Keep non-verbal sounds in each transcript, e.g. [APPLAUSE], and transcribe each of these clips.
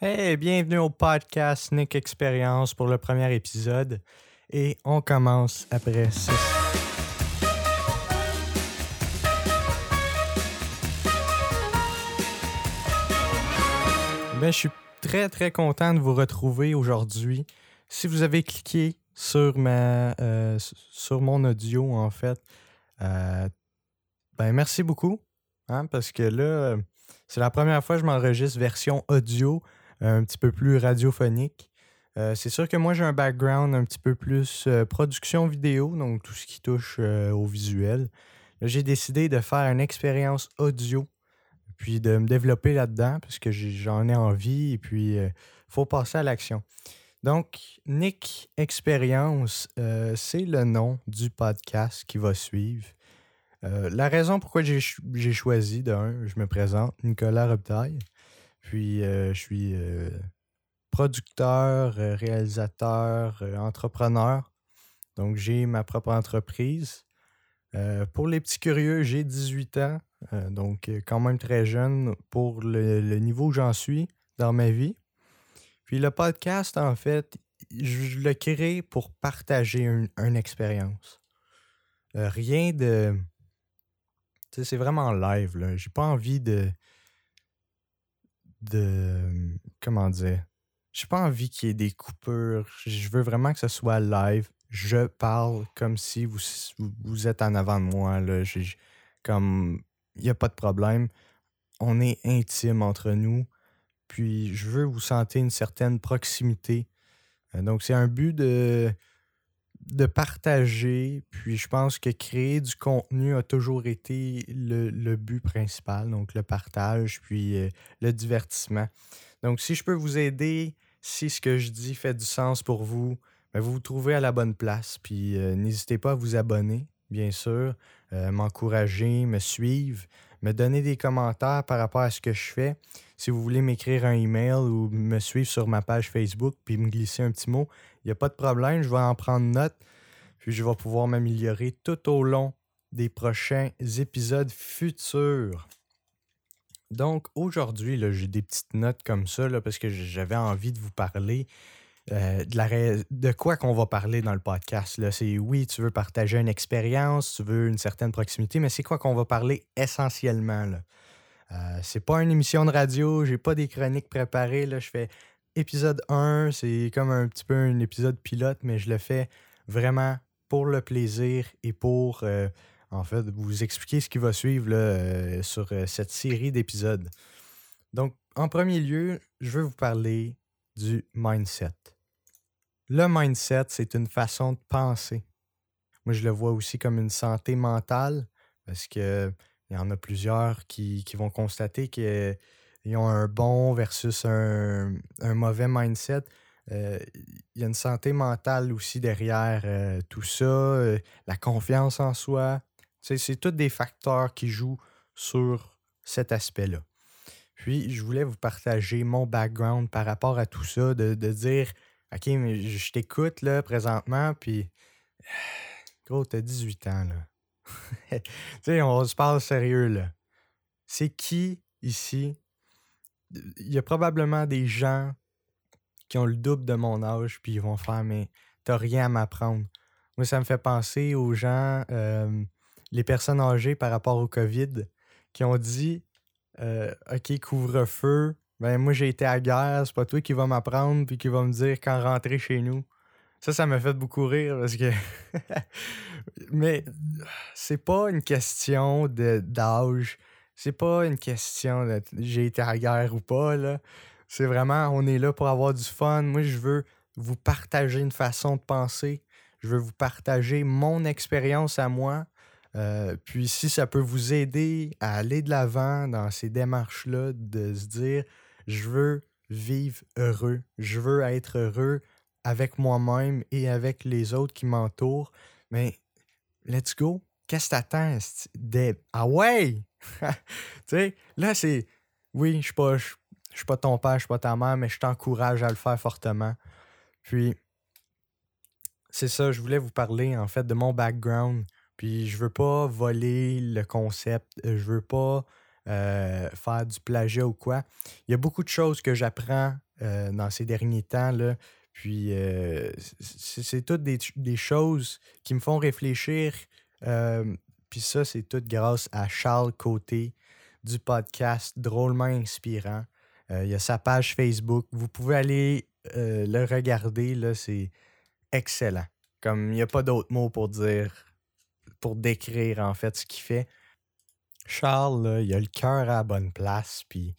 Hey, bienvenue au podcast Nick Experience pour le premier épisode. Et on commence après ça. Ben, je suis très très content de vous retrouver aujourd'hui. Si vous avez cliqué sur ma euh, sur mon audio en fait, euh, ben merci beaucoup. Hein, parce que là, c'est la première fois que je m'enregistre version audio un petit peu plus radiophonique. Euh, c'est sûr que moi, j'ai un background un petit peu plus euh, production vidéo, donc tout ce qui touche euh, au visuel. J'ai décidé de faire une expérience audio, puis de me développer là-dedans, parce que j'en ai envie, et puis il faut passer à l'action. Donc, Nick Expérience, c'est le nom du podcast qui va suivre. la raison pourquoi j'ai choisi, d'un, je me présente, Nicolas Robitaille. Puis, euh, je suis euh, producteur, euh, réalisateur, entrepreneur. Donc, j'ai ma propre entreprise. pour les petits curieux, j'ai 18 ans, donc quand même très jeune pour le, niveau où j'en suis dans ma vie. Puis le podcast, en fait, je le crée pour partager une, expérience. rien de. C'est vraiment live, là. J'ai pas envie de de. Comment dire? J'ai pas envie qu'il y ait des coupures. Je veux vraiment que ce soit live. Je parle comme si vous, vous êtes en avant de moi. Là. comme. Il n'y a pas de problème. On est intime entre nous. Puis je veux vous sentir une certaine proximité. Euh, donc, c'est un but de de partager. Puis je pense que créer du contenu a toujours été le, but principal, donc le partage, puis euh, le divertissement. Donc si je peux vous aider, si ce que je dis fait du sens pour vous, ben, vous vous trouvez à la bonne place. Puis euh, n'hésitez pas à vous abonner, bien sûr, euh, m'encourager, me suivre, me donner des commentaires par rapport à ce que je fais. Si vous voulez m'écrire un email ou me suivre sur ma page Facebook puis me glisser un petit mot, il n'y a pas de problème, je vais en prendre note. Puis je vais pouvoir m'améliorer tout au long des prochains épisodes futurs. Donc aujourd'hui, j'ai des petites notes comme ça parce que j'avais envie de vous parler euh, de, la de quoi qu'on va parler dans le podcast. C'est oui, tu veux partager une expérience, tu veux une certaine proximité, mais c'est quoi qu'on va parler essentiellement? Là? Euh, c'est pas une émission de radio, j'ai pas des chroniques préparées. Là. Je fais épisode 1, c'est comme un petit peu un épisode pilote, mais je le fais vraiment pour le plaisir et pour euh, en fait vous expliquer ce qui va suivre euh, sur cette série d'épisodes. Donc, en premier lieu, je veux vous parler du mindset. Le mindset, c'est une façon de penser. Moi, je le vois aussi comme une santé mentale parce que il y en a plusieurs qui, vont constater qu'ils ont un bon versus un, mauvais mindset. Euh, il y a une santé mentale aussi derrière euh, tout ça, euh, la confiance en soi. c'est tous des facteurs qui jouent sur cet aspect-là. Puis, je voulais vous partager mon background par rapport à tout ça, de, de dire OK, mais je t'écoute là présentement, puis [SIGHS] gros, t'as 18 ans là. [LAUGHS] tu sais, on se parle sérieux, là. C'est qui ici? Il y a probablement des gens qui ont le double de mon âge, puis ils vont faire, mais t'as rien à m'apprendre. Moi, ça me fait penser aux gens, euh, les personnes âgées par rapport au COVID, qui ont dit euh, OK, couvre-feu. Ben, moi, j'ai été à guerre, c'est pas toi qui vas m'apprendre, puis qui va me dire quand rentrer chez nous. Ça, ça m'a fait beaucoup rire parce que. [LAUGHS] Mais c'est pas une question d'âge. C'est pas une question de j'ai été à la guerre ou pas. là. C'est vraiment, on est là pour avoir du fun. Moi, je veux vous partager une façon de penser. Je veux vous partager mon expérience à moi. Euh, puis si ça peut vous aider à aller de l'avant dans ces démarches-là, de se dire, je veux vivre heureux, je veux être heureux avec moi-même et avec les autres qui m'entourent. Mais let's go. Qu'est-ce que t'attends? Ah ouais! [LAUGHS] tu sais, là, c'est. Oui, je. Je suis pas ton père, je suis pas ta mère, mais je t'encourage à le faire fortement. Puis, c'est ça, je voulais vous parler en fait de mon background. Puis, je veux pas voler le concept. Je veux pas euh, faire du plagiat ou quoi. Il y a beaucoup de choses que j'apprends dans ces derniers temps. Là. Puis c'est toutes des, choses qui me font réfléchir. Puis ça, c'est tout grâce à Charles Côté du podcast Drôlement Inspirant. il y a sa page Facebook. Vous pouvez aller le regarder. Là, c'est excellent. Comme il n'y a pas d'autres mots pour dire, pour décrire en fait ce qu'il fait. Charles, il a le cœur à la bonne place. Puis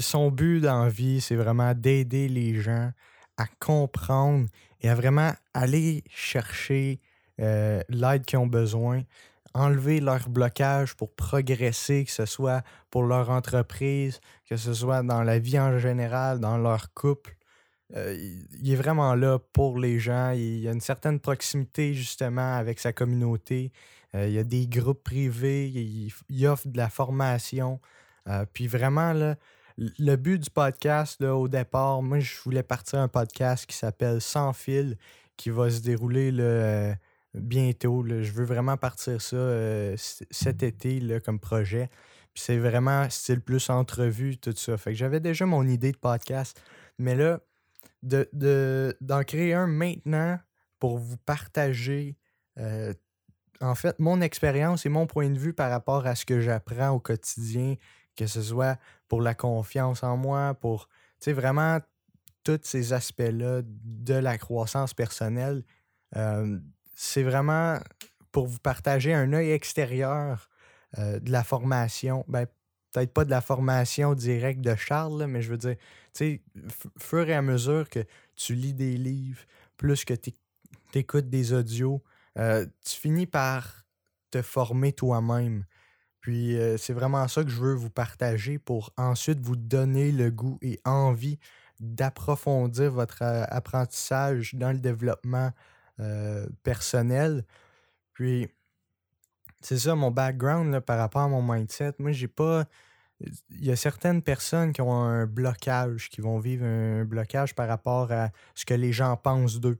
son but dans vie, c'est vraiment d'aider les gens à comprendre et à vraiment aller chercher euh, l'aide qu'ils ont besoin, enlever leur blocage pour progresser, que ce soit pour leur entreprise, que ce soit dans la vie en général, dans leur couple. Euh, il est vraiment là pour les gens. Il y a une certaine proximité justement avec sa communauté. Euh, il y a des groupes privés. Il, offre de la formation. puis vraiment, là, le but du podcast, là, au départ, moi, je voulais partir un podcast qui s'appelle Sans fil, qui va se dérouler euh, bientôt. Je veux vraiment partir ça euh, cet été là, comme projet. C'est vraiment style plus entrevue, tout ça. Fait que j'avais déjà mon idée de podcast. Mais là, d'en de, d'en créer un maintenant pour vous partager euh, en fait mon expérience et mon point de vue par rapport à ce que j'apprends au quotidien, que ce soit pour la confiance en moi, pour vraiment tous ces aspects-là de la croissance personnelle. Euh, c'est vraiment pour vous partager un œil extérieur euh, de la formation. Ben, peut-être pas de la formation directe de Charles, mais je veux dire, tu sais, fur et à mesure que tu lis des livres, plus que tu écoutes des audios, euh, tu finis par te former toi-même. Puis euh, c'est vraiment ça que je veux vous partager pour ensuite vous donner le goût et envie d'approfondir votre apprentissage dans le développement euh, personnel. Puis c'est ça mon background par rapport à mon mindset. Moi, j'ai pas. Il y a certaines personnes qui ont un blocage, qui vont vivre un blocage par rapport à ce que les gens pensent d'eux.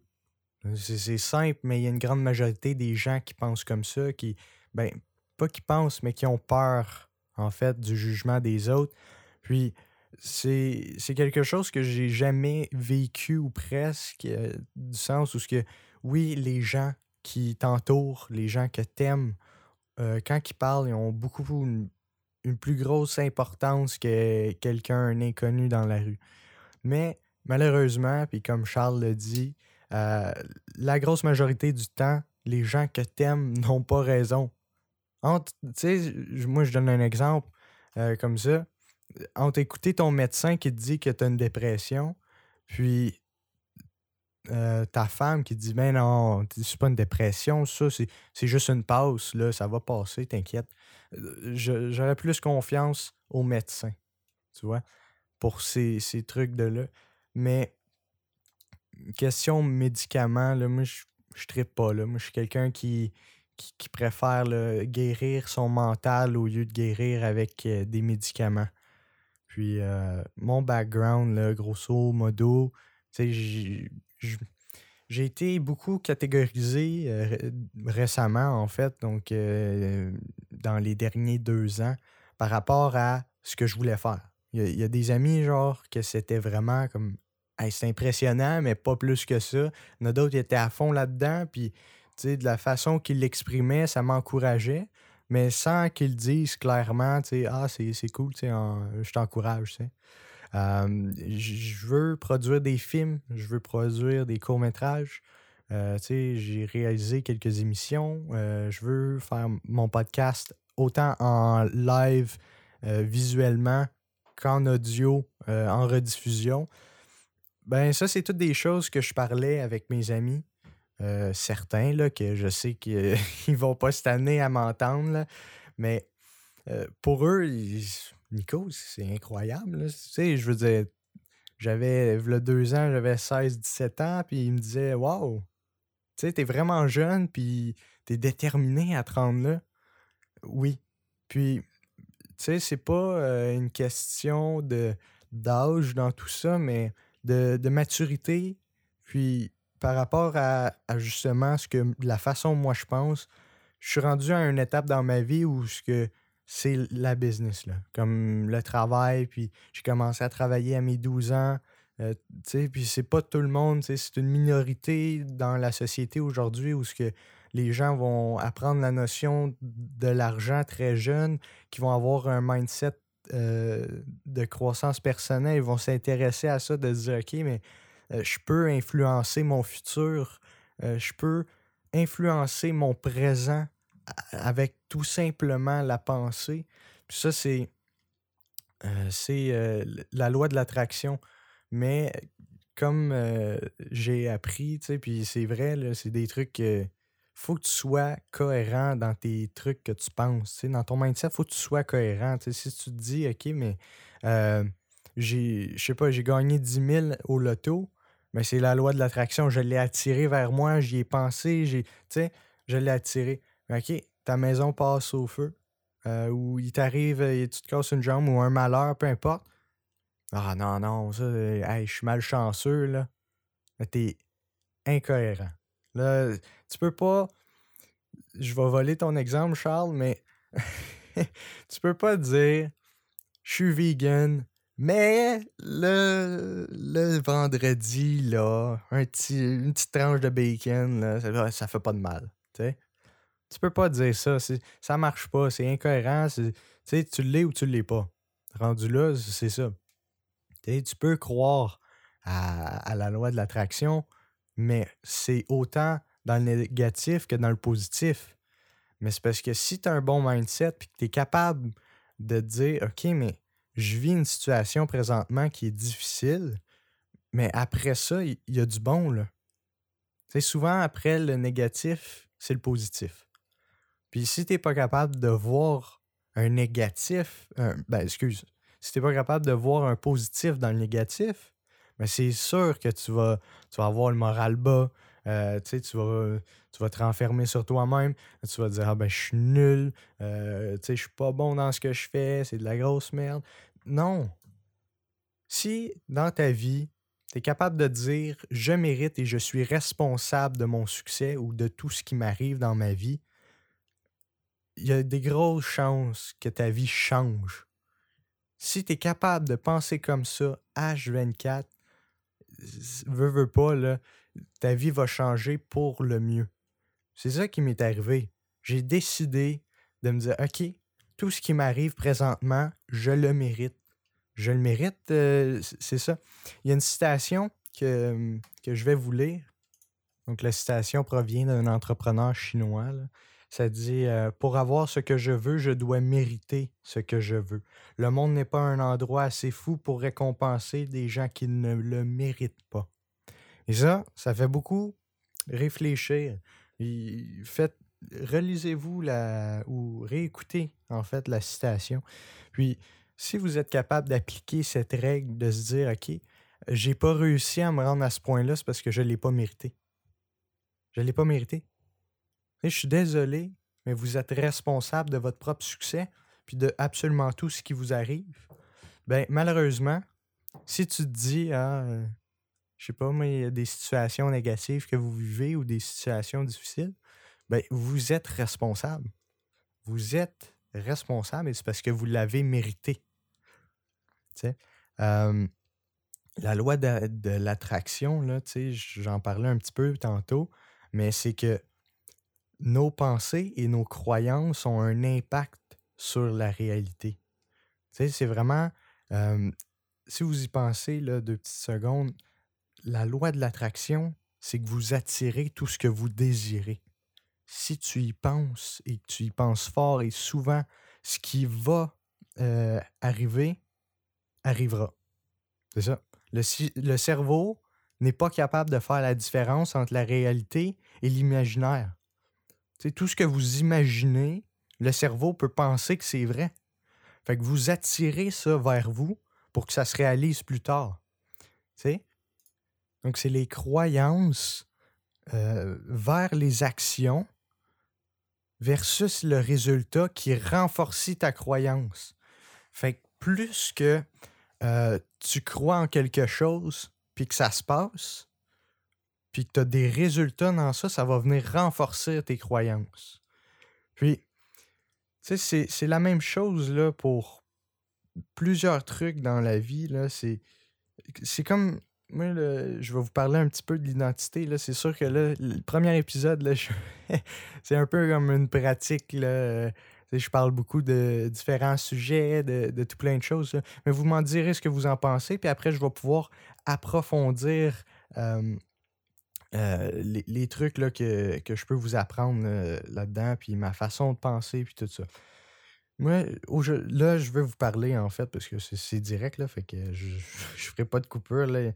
C'est simple, mais il y a une grande majorité des gens qui pensent comme ça, qui, ben, pas qui pensent, mais qui ont peur, en fait, du jugement des autres. Puis, c'est quelque chose que j'ai jamais vécu ou presque, euh, du sens où ce que, oui, les gens qui t'entourent, les gens que t'aimes, euh, quand ils parlent, ils ont beaucoup une, plus grosse importance que quelqu'un, un inconnu dans la rue. Mais malheureusement, puis comme Charles le dit, euh, la grosse majorité du temps, les gens que t'aimes [LAUGHS] n'ont pas raison moi, je donne un exemple euh, comme ça. Entre écouter ton médecin qui te dit que tu une dépression, puis euh, ta femme qui dit Ben non, c'est pas une dépression, ça, c'est juste une pause, là, ça va passer, t'inquiète. Euh, j'aurais plus confiance au médecin, tu vois, pour ces, trucs de là. Mais, question médicaments, là, moi, je, je pas, là. Moi, je suis quelqu'un qui, qui, préfère guérir son mental au lieu de guérir avec euh, des médicaments. Puis euh, mon background, grosso modo, j'ai été beaucoup catégorisé euh, récemment, en fait, donc dans les derniers deux ans, par rapport à ce que je voulais faire. Il y, a des amis, genre, que c'était vraiment comme. c'est impressionnant, mais pas plus que ça. Il y en a d'autres qui étaient à fond là-dedans, puis de la façon qu'il l'exprimait, ça m'encourageait, mais sans qu'il dise clairement, ah, c'est cool, je t'encourage. Je veux produire des films, je veux produire des courts-métrages. Euh, j'ai réalisé quelques émissions. Euh, je veux faire mon podcast autant en live euh, visuellement qu'en audio en rediffusion. Ben ça, c'est toutes des choses que je parlais avec mes amis. Certains, là, que je sais qu'ils [LAUGHS] vont pas cette année à m'entendre. Mais pour eux, Nico, c'est incroyable. Tu sais, je veux dire, j'avais, il deux ans, j'avais 16-17 ans, puis ils me disaient Waouh, tu sais, t'es vraiment jeune, puis t'es déterminé à te rendre là. Oui. Puis, tu sais, c'est pas euh, une question d'âge dans tout ça, mais de, de maturité. Puis, par rapport à, justement ce que la façon moi je pense, je suis rendu à une étape dans ma vie où ce que c'est la business. Comme le travail, puis j'ai commencé à travailler à mes 12 ans. Euh, puis c'est pas tout le monde, c'est une minorité dans la société aujourd'hui où ce que les gens vont apprendre la notion de l'argent très jeune, qui vont avoir un mindset euh, de croissance personnelle, ils vont s'intéresser à ça, de dire, OK, mais euh, je peux influencer mon futur, euh, je peux influencer mon présent avec tout simplement la pensée. Puis ça, c'est, c'est la loi de l'attraction. Mais comme j'ai appris, puis c'est vrai, c'est des trucs faut que tu sois cohérent dans tes trucs que tu penses. Dans ton mindset, faut que tu sois cohérent. si tu te dis, OK, mais euh, j'ai, je sais pas, j'ai gagné 10 000 au loto, mais c'est la loi de l'attraction. Je l'ai attiré vers moi, j'y ai pensé, j'ai, je l'ai attiré. OK, ta maison passe au feu, euh, ou il t'arrive, euh, tu te casses une jambe ou un malheur, peu importe. Ah non, non, ça, je suis malchanceux, là. T'es incohérent. Là, tu peux pas. Je vais voler ton exemple, Charles, mais [LAUGHS] tu peux pas dire je suis vegan, mais le, le vendredi, là, un une petite tranche de bacon, là, ça, fait pas de mal. Tu peux pas dire ça. Ça marche pas. C'est incohérent. Tu l'es ou tu l'es pas. Rendu là, c'est ça. tu peux croire à, à la loi de l'attraction, mais c'est autant dans le négatif que dans le positif. Mais c'est parce que si tu as un bon mindset et que tu es capable de dire OK, mais je vis une situation présentement qui est difficile, mais après ça, il y, a du bon. Là. Souvent après le négatif, c'est le positif. Puis si tu n'es pas capable de voir un négatif, ben excuse, si tu n'es pas capable de voir un positif dans le négatif, mais c'est sûr que tu vas, tu vas avoir le moral bas. Euh, tu, vas, tu vas te renfermer sur toi-même. Tu vas te dire Ah ben, je suis nul. Euh, je suis pas bon dans ce que je fais. C'est de la grosse merde. Non. Si dans ta vie, tu es capable de dire Je mérite et je suis responsable de mon succès ou de tout ce qui m'arrive dans ma vie, il y a des grosses chances que ta vie change. Si tu es capable de penser comme ça, H24, veux, veux pas, là, ta vie va changer pour le mieux. C'est ça qui m'est arrivé. J'ai décidé de me dire, OK, tout ce qui m'arrive présentement, je le mérite. Je le mérite, euh, c'est ça. Il y a une citation que, que, je vais vous lire. Donc, la citation provient d'un entrepreneur chinois. Ça dit euh, Pour avoir ce que je veux, je dois mériter ce que je veux. Le monde n'est pas un endroit assez fou pour récompenser des gens qui ne le méritent pas. Et ça, ça fait beaucoup réfléchir. faites, relisez-vous la, ou réécoutez en fait la citation. Puis, si vous êtes capable d'appliquer cette règle de se dire, OK, j'ai pas réussi à me rendre à ce point-là, c'est parce que je ne l'ai pas mérité. Je ne l'ai pas mérité je suis désolé, mais vous êtes responsable de votre propre succès puis de absolument tout ce qui vous arrive. Ben, malheureusement, si tu te dis, ah, euh, je sais pas, mais il y a des situations négatives que vous vivez ou des situations difficiles, ben, vous êtes responsable. Vous êtes responsable et c'est parce que vous l'avez mérité. Euh, la loi de, de l'attraction, j'en parlais un petit peu tantôt, mais c'est que nos pensées et nos croyances ont un impact sur la réalité. c'est vraiment, si vous y pensez deux petites secondes, la loi de l'attraction, c'est que vous attirez tout ce que vous désirez. Si tu y penses et que tu y penses fort et souvent, ce qui va arriver arrivera. C'est ça. Le cerveau n'est pas capable de faire la différence entre la réalité et l'imaginaire tout ce que vous imaginez, le cerveau peut penser que c'est vrai. Fait que vous attirez ça vers vous pour que ça se réalise plus tard. Donc, c'est les croyances euh, vers les actions versus le résultat qui renforce ta croyance. Fait que plus que euh, tu crois en quelque chose puis que ça se passe, puis que tu as des résultats dans ça, ça va venir renforcer tes croyances. Puis, Tu sais, c'est la même chose là, pour plusieurs trucs dans la vie. C'est comme. Moi, je vais vous parler un petit peu de l'identité. C'est sûr que là, le premier épisode, [LAUGHS] c'est un peu comme une pratique. Là. Je parle beaucoup de différents sujets, de, tout plein de choses. Mais vous m'en direz ce que vous en pensez. Puis après, je vais pouvoir approfondir euh, les, trucs là, que, je peux vous apprendre euh, là-dedans, puis ma façon de penser, puis tout ça. Moi, là, je veux vous parler, en fait, parce que c'est direct, là, fait que je [LAUGHS] ne ferai pas de coupure. Là.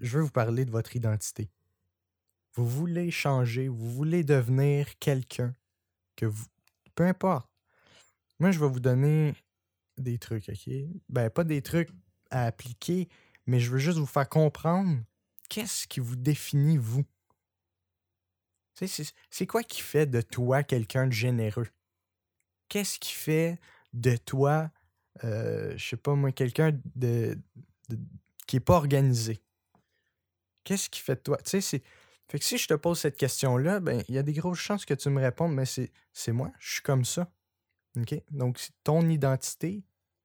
Je veux vous parler de votre identité. Vous voulez changer, vous voulez devenir quelqu'un que vous. Peu importe. Moi, je vais vous donner des trucs, OK? Ben, pas des trucs à appliquer, mais je veux juste vous faire comprendre qu'est-ce qui vous définit, vous? C'est quoi qui fait de toi quelqu'un de généreux? qu'est-ce qui fait de toi, euh, je sais pas moi, quelqu'un de, qui est pas organisé? Qu'est-ce qui fait de toi? Tu sais. Fait que si je te pose cette question-là, ben, il y a des grosses chances que tu me répondes, mais c'est moi, je suis comme ça. Donc, ton identité,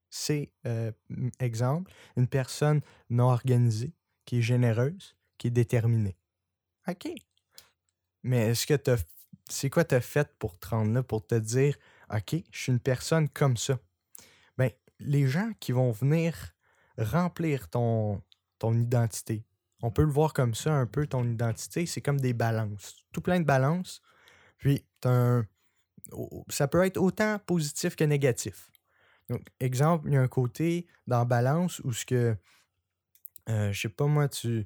c'est, euh, exemple, une personne non organisée, qui est généreuse, qui est déterminée. OK. Mais est-ce que tu c'est quoi tu as fait pour te rendre là, pour te dire, OK, je suis une personne comme ça. Ben, les gens qui vont venir remplir ton, ton identité, on peut le voir comme ça un peu, ton identité, c'est comme des balances. Tout plein de balances. Puis, un, ça peut être autant positif que négatif. Donc, exemple, il y a un côté dans balance où ce que, euh, je sais pas moi, tu,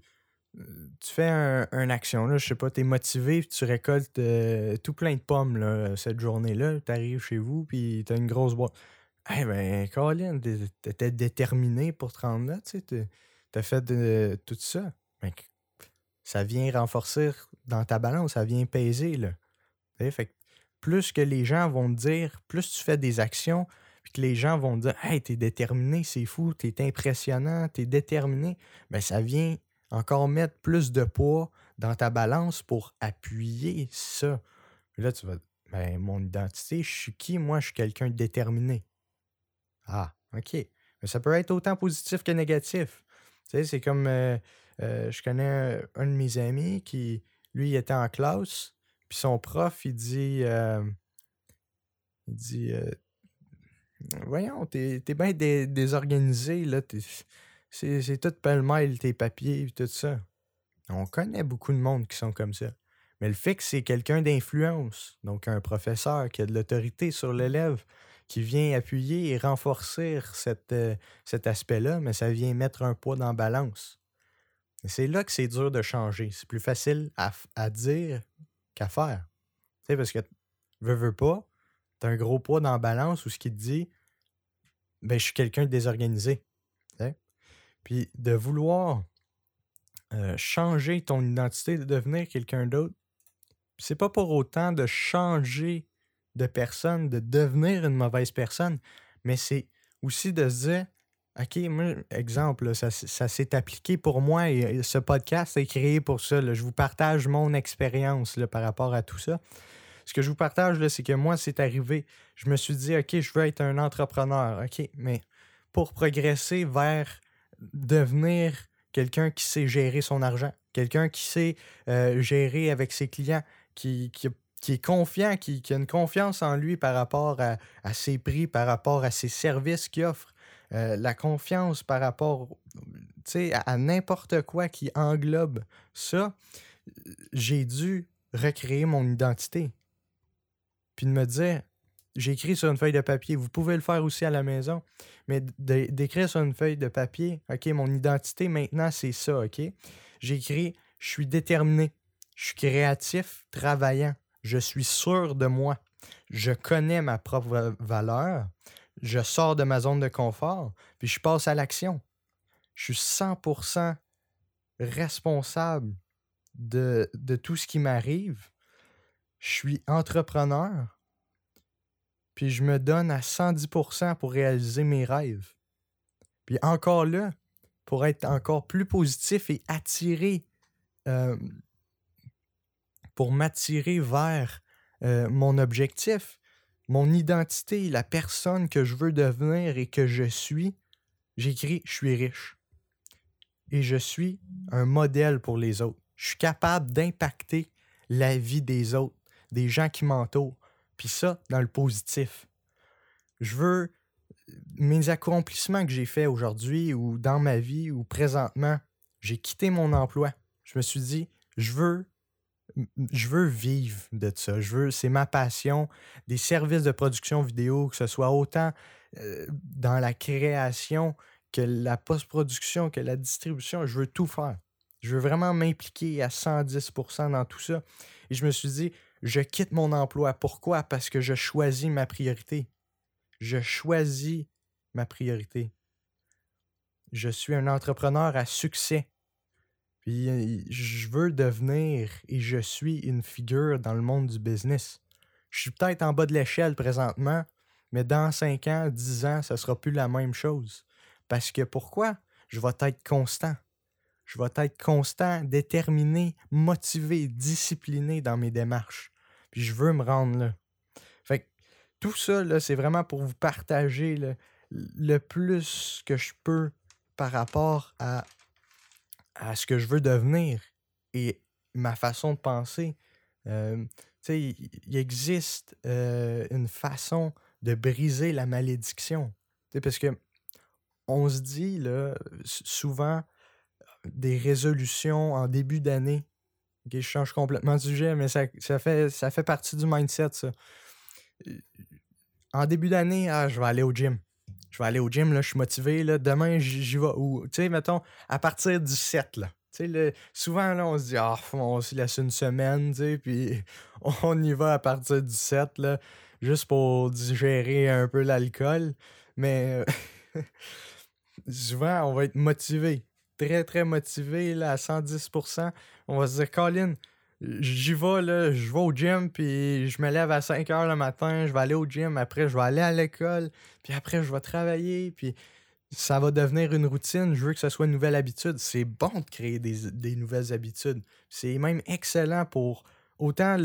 tu fais un, une action, là, je sais pas, tu es motivé, tu récoltes euh, tout plein de pommes là, cette journée-là, tu arrives chez vous, puis tu as une grosse boîte. Eh ben, Colin, t'étais déterminé pour te rendre là, tu sais, t'as fait tout ça. Ça vient renforcer dans ta balance, ça vient peser, là. Fait plus que les gens vont te dire, plus tu fais des actions, puis que les gens vont dire, hey, t'es déterminé, c'est fou, t'es impressionnant, t'es déterminé, ben ça vient encore mettre plus de poids dans ta balance pour appuyer ça. là, tu vas, ben, mon identité, je suis qui? Moi, je suis quelqu'un de déterminé. Ah, OK. Mais ça peut être autant positif que négatif. Tu sais, c'est comme, euh, euh, je connais un, de mes amis qui, lui, il était en classe, puis son prof, il dit, euh, il dit, voyons, t'es es bien désorganisé, là, c'est tout pêle-mêle, tes papiers et tout ça. On connaît beaucoup de monde qui sont comme ça. Mais le fait que c'est quelqu'un d'influence, donc un professeur qui a de l'autorité sur l'élève, qui vient appuyer et renforcer cette, euh, cet aspect-là, mais ça vient mettre un poids dans la balance. C'est là que c'est dur de changer. C'est plus facile à, dire qu'à faire. Tu sais, parce que veux, veux pas, t'as un gros poids dans la balance où ce qui te dit, ben, je suis quelqu'un de désorganisé. Puis de vouloir euh, changer ton identité, de devenir quelqu'un d'autre, c'est pas pour autant de changer de personne, de devenir une mauvaise personne, mais c'est aussi de se dire, OK, moi, exemple, ça, s'est appliqué pour moi et ce podcast est créé pour ça. Je vous partage mon expérience par rapport à tout ça. Ce que je vous partage, c'est que moi, c'est arrivé. Je me suis dit, OK, je veux être un entrepreneur. OK, mais pour progresser vers devenir quelqu'un qui sait gérer son argent, quelqu'un qui sait euh, gérer avec ses clients, qui, est confiant, qui, a une confiance en lui par rapport à, ses prix, par rapport à ses services qu'il offre, euh, la confiance par rapport à n'importe quoi qui englobe ça, j'ai dû recréer mon identité. Puis de me dire, j'ai écrit sur une feuille de papier. Vous pouvez le faire aussi à la maison. Mais d'écrire sur une feuille de papier, OK, mon identité maintenant, c'est ça, OK? J'ai écrit, je suis déterminé, je suis créatif, travaillant, je suis sûr de moi, je connais ma propre valeur, je sors de ma zone de confort, puis je passe à l'action. Je suis 100% responsable de, de tout ce qui m'arrive. Je suis entrepreneur puis je me donne à 110% pour réaliser mes rêves. Puis encore là, pour être encore plus positif et attirer, euh, pour m'attirer vers euh, mon objectif, mon identité, la personne que je veux devenir et que je suis, j'écris je suis riche. Et je suis un modèle pour les autres. Je suis capable d'impacter la vie des autres, des gens qui m'entourent. Puis ça, dans le positif. Je veux mes accomplissements que j'ai faits aujourd'hui ou dans ma vie ou présentement, j'ai quitté mon emploi. Je me suis dit, je veux vivre de ça. Je veux, c'est ma passion. Des services de production vidéo, que ce soit autant euh, dans la création que la post-production, que la distribution, je veux tout faire. Je veux vraiment m'impliquer à 110% dans tout ça. Et je me suis dit, je quitte mon emploi. Pourquoi? Parce que je choisis ma priorité. Je choisis ma priorité. Je suis un entrepreneur à succès. Puis je veux devenir et je suis une figure dans le monde du business. Je suis peut-être en bas de l'échelle présentement, mais dans 5 ans, 10 ans, ça sera plus la même chose. Parce que pourquoi? Je vais être constant. Je vais être constant, déterminé, motivé, discipliné dans mes démarches. Puis je veux me rendre là. Fait que tout ça, c'est vraiment pour vous partager le plus que je peux par rapport à à ce que je veux devenir et ma façon de penser. Euh, il existe euh, une façon de briser la malédiction. parce que on se dit là, souvent des résolutions en début d'année. Je change complètement de sujet, mais ça, fait, ça fait partie du mindset, ça. En début d'année, ah, je vais aller au gym je vais aller au gym, là, je suis motivé, là, demain j'y vais. Ou, tu sais, mettons, à partir du 7, là. Sais, souvent, là, on se dit, ah, on se laisse une semaine, [LAUGHS] puis on y va à partir du 7, là, juste pour digérer un peu l'alcool. Mais [LAUGHS] souvent, on va être motivé, très, très motivé, là, à 110%. On va se dire, Colin, j'y vais, là, je vais au gym, puis je me lève à 5 heures le matin, je vais aller au gym, après je vais aller à l'école, puis après je vais travailler, puis ça va devenir une routine, je veux que ce soit une nouvelle habitude. C'est bon de créer des, nouvelles habitudes. C'est même excellent pour autant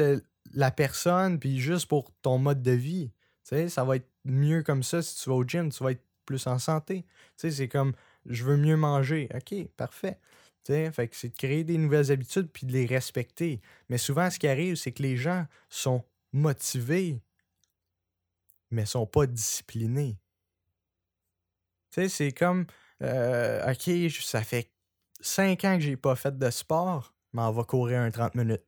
la personne, puis juste pour ton mode de vie. Tu sais, ça va être mieux comme ça si tu vas au gym, tu vas être plus en santé. Tu sais, c'est comme je veux mieux manger. OK, parfait. Fait c'est de créer des nouvelles habitudes puis de les respecter. Mais souvent, ce qui arrive, c'est que les gens sont motivés, mais sont pas disciplinés. Tu c'est comme, euh, OK, ça fait 5 ans que j'ai pas fait de sport, mais on va courir un 30 minutes.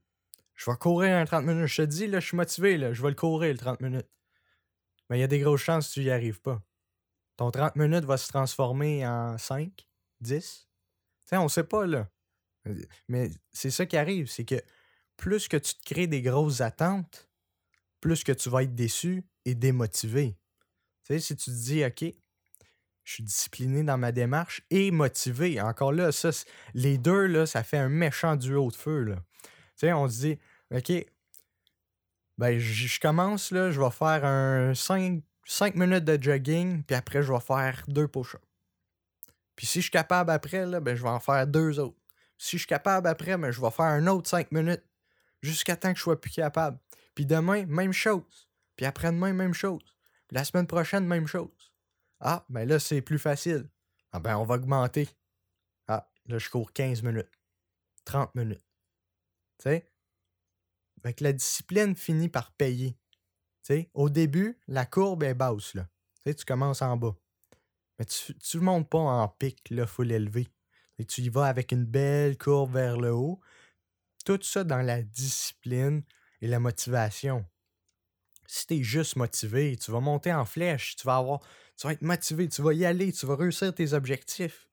Je vais courir un 30 minutes. Je te dis, là, je suis motivé, là, je vais le courir, le 30 minutes. Mais il y a des grosses chances que tu n'y arrives pas. Ton 30 minutes va se transformer en 5, 10, on sait pas, là. Mais c'est ça qui arrive, c'est que plus que tu te crées des grosses attentes, plus que tu vas être déçu et démotivé. Tu sais, si tu te dis, OK, je suis discipliné dans ma démarche et motivé, encore là, ça, les deux, là, ça fait un méchant duo de feu, là. Tu sais, on se dit, OK, ben, je commence, là, je vais faire un 5, 5 minutes de jogging, puis après, je vais faire deux push-ups. Puis si je suis capable après, là, ben, je vais en faire deux autres. Si je suis capable après, ben, je vais faire un autre cinq minutes jusqu'à temps que je sois plus capable. Puis demain, même chose. Puis après-demain, même chose. La semaine prochaine, même chose. Ah, ben là, c'est plus facile. Ah ben, on va augmenter. Ah, là, je cours 15 minutes. 30 minutes. Tu sais? Fait la discipline finit par payer. Au début, la courbe est basse, là. Tu commences en bas. Mais tu ne montes pas en pic, là, full élevé. Et tu y vas avec une belle courbe vers le haut. Tout ça dans la discipline et la motivation. Si tu es juste motivé, tu vas monter en flèche, tu vas avoir. Tu vas être motivé, tu vas y aller, tu vas réussir tes objectifs.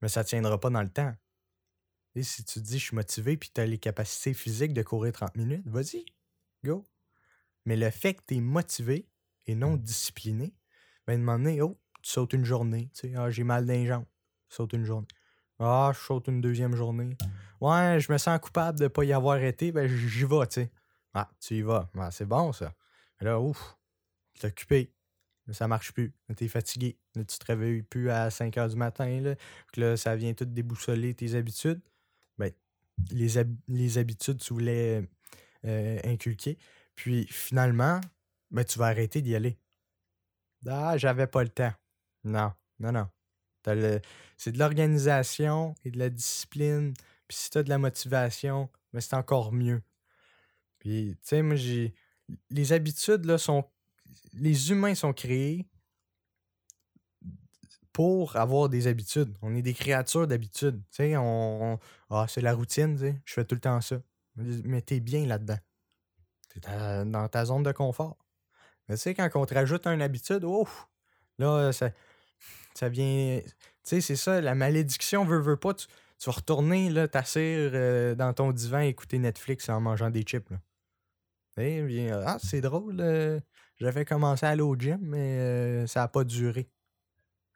Mais ça ne tiendra pas dans le temps. Et si tu dis je suis motivé puis tu as les capacités physiques de courir 30 minutes, vas-y, go. Mais le fait que tu es motivé et non discipliné, ben, demander Oh, tu sautes une journée. Tu sais, ah, j'ai mal d'un jambes. Saute une journée. Ah, je saute une deuxième journée. Ouais, je me sens coupable de ne pas y avoir été. Ben, j'y vais, tu sais. Ah, tu y vas. Ah, c'est bon, ça. là, ouf, t'es occupé. Ça marche plus. T'es fatigué. Là, tu te réveilles plus à 5 heures du matin. Là. là, ça vient tout déboussoler tes habitudes. Ben, les, les habitudes, tu voulais euh, inculquer. Puis finalement, ben, tu vas arrêter d'y aller. Ah, j'avais pas le temps. Non, non, non. C'est de l'organisation et de la discipline. Puis si tu de la motivation, mais ben, c'est encore mieux. Puis, tu sais, moi, j'ai. Les habitudes, là, sont. Les humains sont créés pour avoir des habitudes. On est des créatures d'habitudes. Tu sais, Ah, c'est la routine, tu sais. Je fais tout le temps ça. Mais t'es bien là-dedans. T'es dans ta zone de confort. Mais tu sais, quand on te rajoute une habitude, ouf, là, ça, ça vient. Tu sais, c'est ça, la malédiction veut, veut pas. Tu, vas retourner, là, t'asseoir euh, dans ton divan et écouter Netflix en mangeant des chips, là. bien, ah, c'est drôle. Euh, j'avais commencé à aller au gym, mais euh, ça n'a pas duré.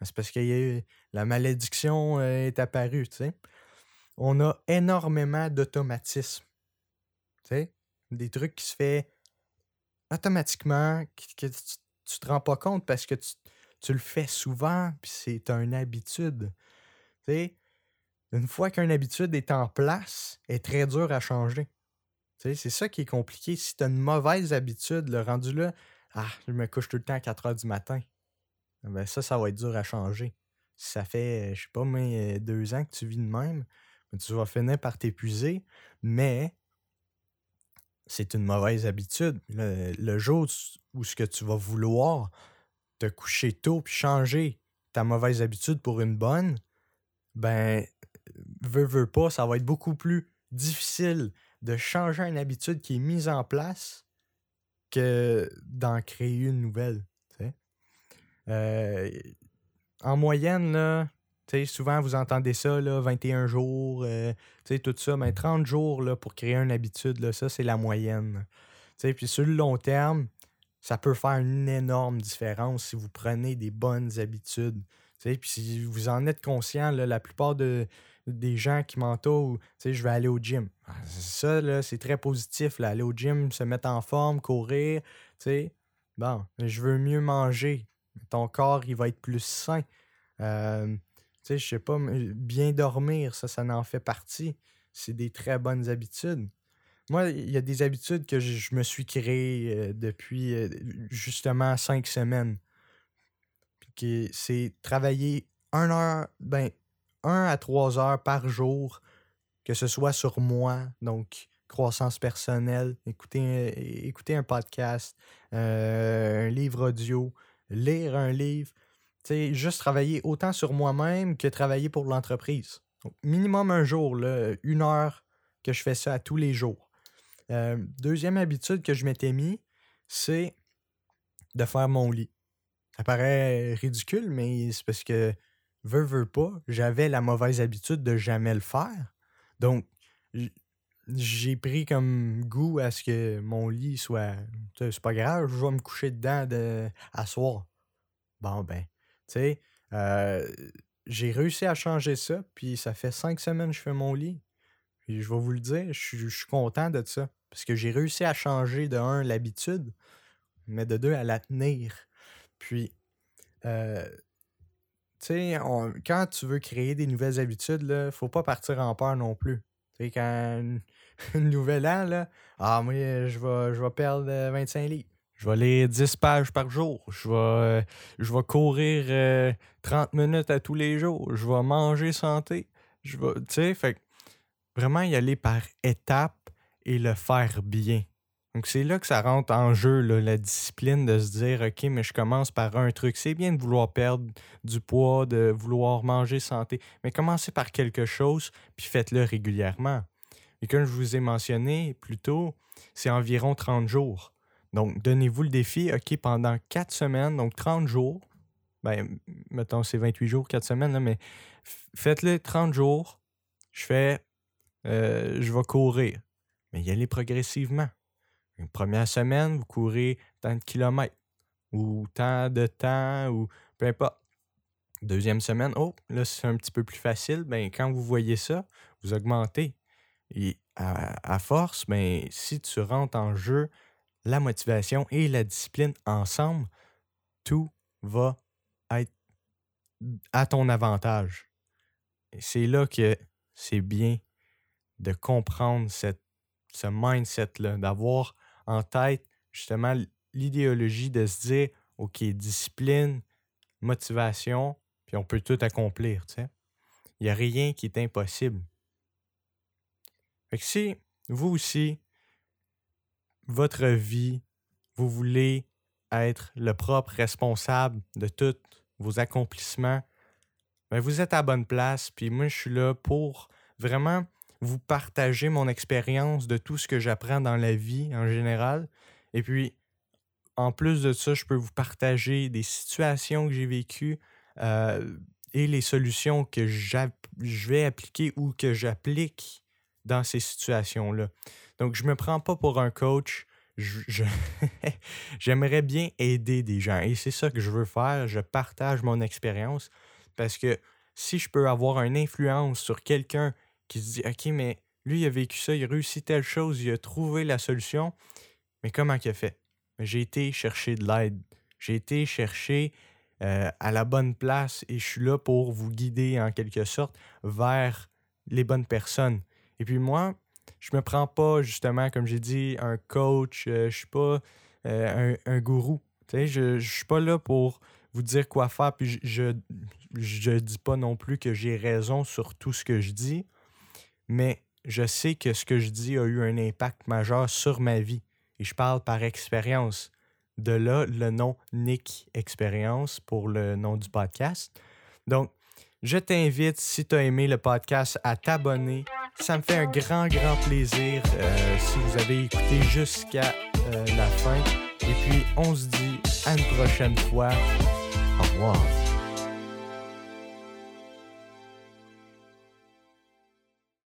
C'est parce que la malédiction est apparue, tu sais. On a énormément d'automatisme. Tu sais, des trucs qui se font automatiquement, que, tu, te rends pas compte parce que tu, le fais souvent, puis c'est une habitude. Tu sais, une fois qu'une habitude est en place, elle est très dur à changer. Tu sais, c'est ça qui est compliqué. Si tu as une mauvaise habitude, le rendu là, ah, je me couche tout le temps à 4 heures du matin. Ben ça, ça va être dur à changer. Si ça fait, je sais pas, mais deux ans que tu vis de même, ben, tu vas finir par t'épuiser, mais c'est une mauvaise habitude. Le, jour où ce que tu vas vouloir te coucher tôt puis changer ta mauvaise habitude pour une bonne, ben, veux, veux pas, ça va être beaucoup plus difficile de changer une habitude qui est mise en place que d'en créer une nouvelle. Euh, en moyenne, là, souvent vous entendez ça, là, 21 jours, euh, tout ça, mais 30 jours pour créer une habitude, là, ça c'est la moyenne. Puis sur le long terme, ça peut faire une énorme différence si vous prenez des bonnes habitudes. Puis si vous en êtes conscient, la plupart de, des gens qui m'entourent, je vais aller au gym. Ah, ça, c'est très positif, là, aller au gym, se mettre en forme, courir. Bon, je veux mieux manger ton corps, il va être plus sain. Euh, sais, je sais pas, bien dormir, ça, ça en fait partie. C'est des très bonnes habitudes. Moi, il y a des habitudes que je, me suis créées depuis justement cinq semaines. C'est travailler un heure, ben, un à trois heures par jour, que ce soit sur moi, donc croissance personnelle, écouter, écouter un podcast, un livre audio, lire un livre, juste travailler autant sur moi-même que travailler pour l'entreprise. minimum un jour, une heure que je fais ça à tous les jours. Euh, deuxième habitude que je m'étais mis, c'est de faire mon lit. Ça paraît ridicule, mais c'est parce que, veux, veux pas, j'avais la mauvaise habitude de jamais le faire. Donc, j'ai pris comme goût à ce que mon lit soit. C'est pas grave, je vais me coucher dedans de, à. Bon, ben, tu sais, euh, j'ai réussi à changer ça, puis ça fait cinq semaines que je fais mon lit. Puis je vais vous le dire, je suis content de ça. Parce que j'ai réussi à changer de un l'habitude, mais de deux à la tenir. Puis, euh, tu sais, quand tu veux créer des nouvelles habitudes, ne faut pas partir en peur non plus. Tu sais, quand [LAUGHS] une nouvelle an, là, ah, moi, je vais, je vais perdre 25 euh, livres. Je vais lire 10 pages par jour. Je vais, euh, courir 30 euh, minutes à tous les jours. Je vais manger santé. Je vais, tu sais, fait vraiment y aller par étapes et le faire bien. Donc, c'est là que ça rentre en jeu, la discipline de se dire, OK, mais je commence par un truc. C'est bien de vouloir perdre du poids, de vouloir manger santé, mais commencez par quelque chose, puis faites-le régulièrement. Et comme je vous ai mentionné plus tôt, c'est environ 30 jours. Donc, donnez-vous le défi, OK, pendant 4 semaines, donc 30 jours. Ben, mettons, c'est 28 jours, 4 semaines, mais faites-le 30 jours. Je fais, euh, je vais courir. Mais y allez progressivement. Une première semaine, vous courez tant de kilomètres ou tant de temps ou peu importe. Deuxième semaine, oh, là, c'est un petit peu plus facile. Ben, quand vous voyez ça, vous augmentez. Et à, force, ben, si tu rentres en jeu la motivation et la discipline ensemble, tout va être à ton avantage. C'est là que c'est bien de comprendre cette, ce mindset-là, d'avoir en tête justement l'idéologie de se dire, OK, discipline, motivation, puis on peut tout accomplir, tu sais. Il n'y a rien qui est impossible. Fait si vous aussi, votre vie, vous voulez être le propre responsable de tous vos accomplissements, ben vous êtes à bonne place. Puis moi, je suis là pour vraiment vous partager mon expérience de tout ce que j'apprends dans la vie en général. Et puis, en plus de ça, je peux vous partager des situations que j'ai vécues euh, et les solutions que je vais appliquer ou que j'applique dans ces situations-là. Donc, je ne me prends pas pour un coach. [LAUGHS] J'aimerais bien aider des gens et c'est ça que je veux faire. Je partage mon expérience parce que si je peux avoir une influence sur quelqu'un qui se dit OK, mais lui, il a vécu ça, il a réussi telle chose, il a trouvé la solution, mais comment il a fait? J'ai été chercher de l'aide. J'ai été chercher euh, à la bonne place et je suis là pour vous guider en quelque sorte vers les bonnes personnes. Et puis moi, je me prends pas justement, comme j'ai dit, un coach, euh, je suis pas euh, un, gourou. je, je suis pas là pour vous dire quoi faire, puis je, je, dis pas non plus que j'ai raison sur tout ce que je dis, mais je sais que ce que je dis a eu un impact majeur sur ma vie. Et je parle par expérience. De là, le nom Nick Expérience pour le nom du podcast. Donc, je t'invite, si tu as aimé le podcast, à t'abonner. Ça me fait un grand, grand plaisir euh, si vous avez écouté jusqu'à euh, la fin. Et puis, on se dit à une prochaine fois. Au revoir.